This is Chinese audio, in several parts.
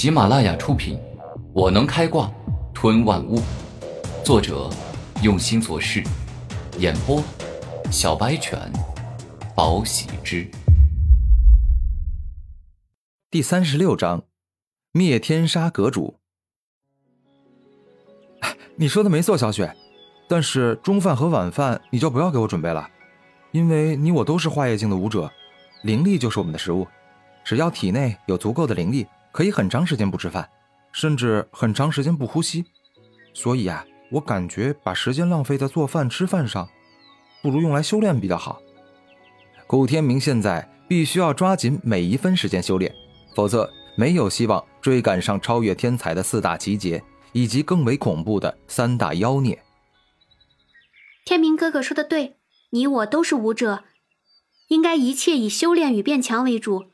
喜马拉雅出品，《我能开挂吞万物》，作者用心做事，演播小白犬，宝喜之。第三十六章，灭天杀阁主。你说的没错，小雪，但是中饭和晚饭你就不要给我准备了，因为你我都是化液境的武者，灵力就是我们的食物，只要体内有足够的灵力。可以很长时间不吃饭，甚至很长时间不呼吸，所以啊，我感觉把时间浪费在做饭吃饭上，不如用来修炼比较好。古天明现在必须要抓紧每一分时间修炼，否则没有希望追赶上超越天才的四大奇杰以及更为恐怖的三大妖孽。天明哥哥说的对，你我都是武者，应该一切以修炼与变强为主。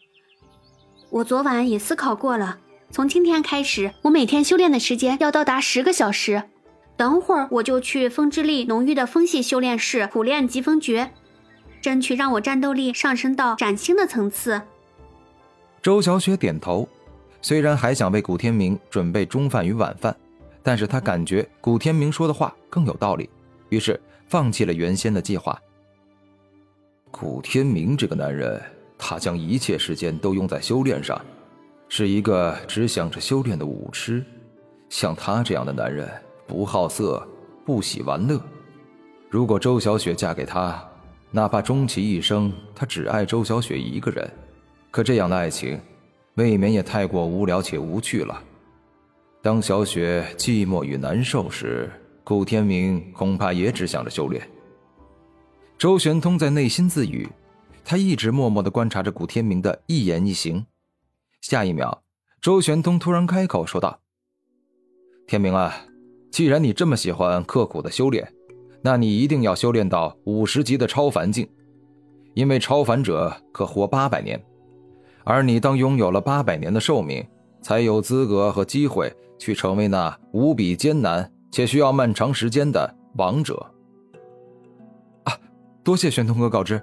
我昨晚也思考过了，从今天开始，我每天修炼的时间要到达十个小时。等会儿我就去风之力浓郁的风系修炼室苦练疾风诀，争取让我战斗力上升到崭新的层次。周小雪点头，虽然还想为古天明准备中饭与晚饭，但是她感觉古天明说的话更有道理，于是放弃了原先的计划。古天明这个男人。他将一切时间都用在修炼上，是一个只想着修炼的武痴。像他这样的男人，不好色，不喜玩乐。如果周小雪嫁给他，哪怕终其一生，他只爱周小雪一个人，可这样的爱情，未免也太过无聊且无趣了。当小雪寂寞与难受时，顾天明恐怕也只想着修炼。周玄通在内心自语。他一直默默的观察着古天明的一言一行。下一秒，周玄通突然开口说道：“天明啊，既然你这么喜欢刻苦的修炼，那你一定要修炼到五十级的超凡境，因为超凡者可活八百年，而你当拥有了八百年的寿命，才有资格和机会去成为那无比艰难且需要漫长时间的王者。”啊，多谢玄通哥告知。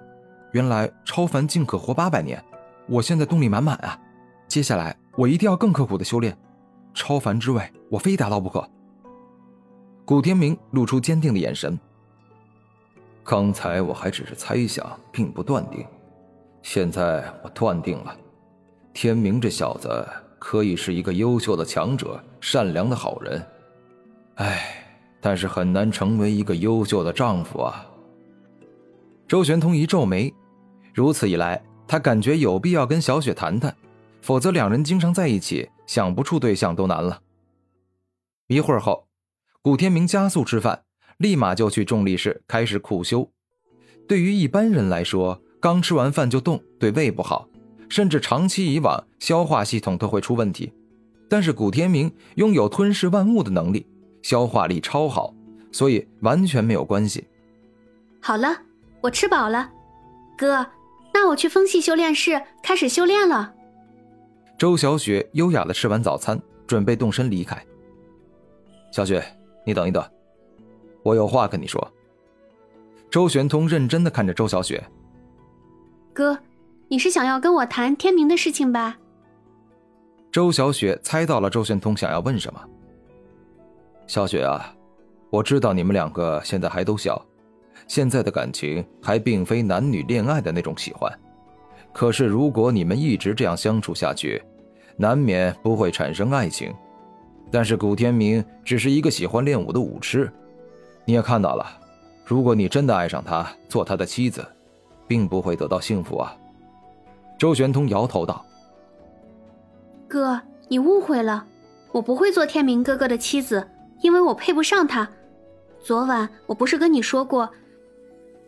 原来超凡竟可活八百年，我现在动力满满啊！接下来我一定要更刻苦的修炼，超凡之位我非达到不可。古天明露出坚定的眼神。刚才我还只是猜想，并不断定，现在我断定了，天明这小子可以是一个优秀的强者，善良的好人。唉，但是很难成为一个优秀的丈夫啊。周玄通一皱眉。如此一来，他感觉有必要跟小雪谈谈，否则两人经常在一起，想不出对象都难了。一会儿后，古天明加速吃饭，立马就去重力室开始苦修。对于一般人来说，刚吃完饭就动对胃不好，甚至长期以往消化系统都会出问题。但是古天明拥有吞噬万物的能力，消化力超好，所以完全没有关系。好了，我吃饱了，哥。那我去风系修炼室开始修炼了。周小雪优雅的吃完早餐，准备动身离开。小雪，你等一等，我有话跟你说。周玄通认真的看着周小雪。哥，你是想要跟我谈天明的事情吧？周小雪猜到了周玄通想要问什么。小雪啊，我知道你们两个现在还都小。现在的感情还并非男女恋爱的那种喜欢，可是如果你们一直这样相处下去，难免不会产生爱情。但是古天明只是一个喜欢练武的武痴，你也看到了，如果你真的爱上他，做他的妻子，并不会得到幸福啊。周玄通摇头道：“哥，你误会了，我不会做天明哥哥的妻子，因为我配不上他。昨晚我不是跟你说过？”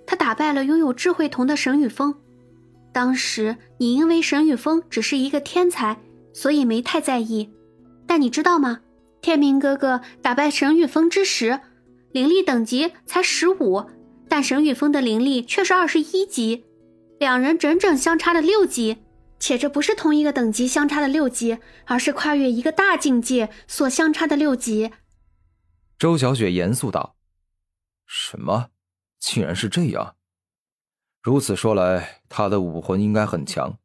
他打败了拥有智慧瞳的沈雨峰，当时你因为沈雨峰只是一个天才，所以没太在意。但你知道吗？天明哥哥打败沈雨峰之时，灵力等级才十五，但沈雨峰的灵力却是二十一级，两人整整相差了六级。且这不是同一个等级相差的六级，而是跨越一个大境界所相差的六级。周小雪严肃道：“什么？”竟然是这样，如此说来，他的武魂应该很强，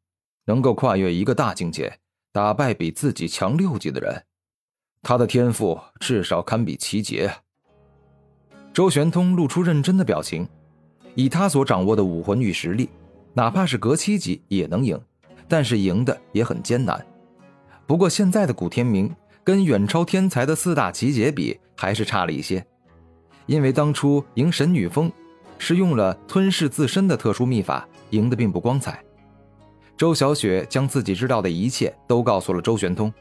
能够跨越一个大境界，打败比自己强六级的人，他的天赋至少堪比齐杰。周玄通露出认真的表情，以他所掌握的武魂与实力，哪怕是隔七级也能赢，但是赢的也很艰难。不过现在的古天明跟远超天才的四大奇杰比，还是差了一些，因为当初赢神女峰，是用了吞噬自身的特殊秘法，赢得并不光彩。周小雪将自己知道的一切都告诉了周玄通，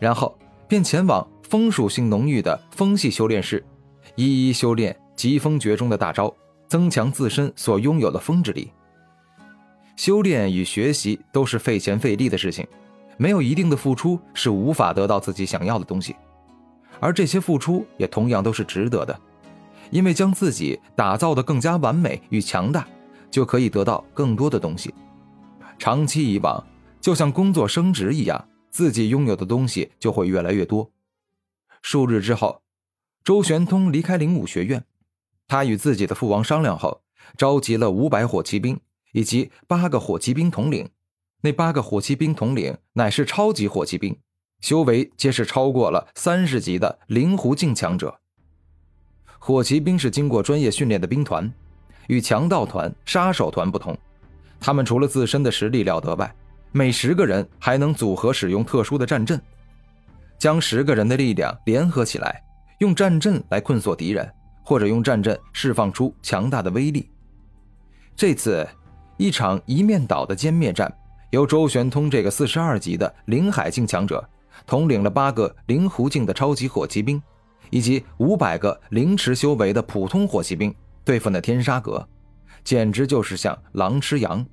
然后便前往风属性浓郁的风系修炼室，一一修炼疾风诀中的大招，增强自身所拥有的风之力。修炼与学习都是费钱费力的事情，没有一定的付出是无法得到自己想要的东西，而这些付出也同样都是值得的，因为将自己打造的更加完美与强大，就可以得到更多的东西。长期以往，就像工作升职一样，自己拥有的东西就会越来越多。数日之后，周玄通离开灵武学院，他与自己的父王商量后，召集了五百火骑兵以及八个火骑兵统领。那八个火骑兵统领乃是超级火骑兵，修为皆是超过了三十级的灵狐境强者。火骑兵是经过专业训练的兵团，与强盗团、杀手团不同。他们除了自身的实力了得外，每十个人还能组合使用特殊的战阵，将十个人的力量联合起来，用战阵来困锁敌人，或者用战阵释放出强大的威力。这次，一场一面倒的歼灭战，由周玄通这个四十二级的灵海境强者，统领了八个灵狐境的超级火骑兵，以及五百个灵池修为的普通火骑兵，对付那天杀阁。简直就是像狼吃羊，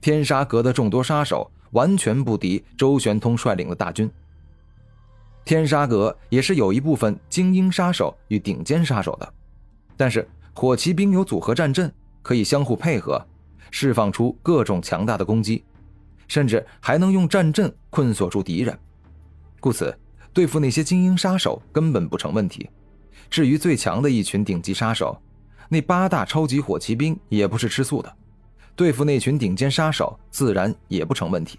天杀阁的众多杀手完全不敌周玄通率领的大军。天杀阁也是有一部分精英杀手与顶尖杀手的，但是火骑兵有组合战阵，可以相互配合，释放出各种强大的攻击，甚至还能用战阵困锁住敌人，故此对付那些精英杀手根本不成问题。至于最强的一群顶级杀手，那八大超级火骑兵也不是吃素的，对付那群顶尖杀手自然也不成问题。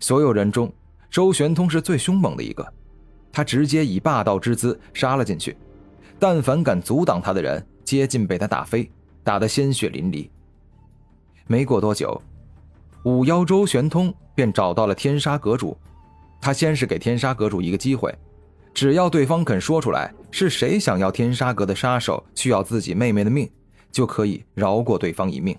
所有人中，周玄通是最凶猛的一个，他直接以霸道之姿杀了进去，但凡敢阻挡他的人，接近被他打飞，打得鲜血淋漓。没过多久，五妖周玄通便找到了天杀阁主，他先是给天杀阁主一个机会。只要对方肯说出来是谁想要天杀阁的杀手需要自己妹妹的命，就可以饶过对方一命。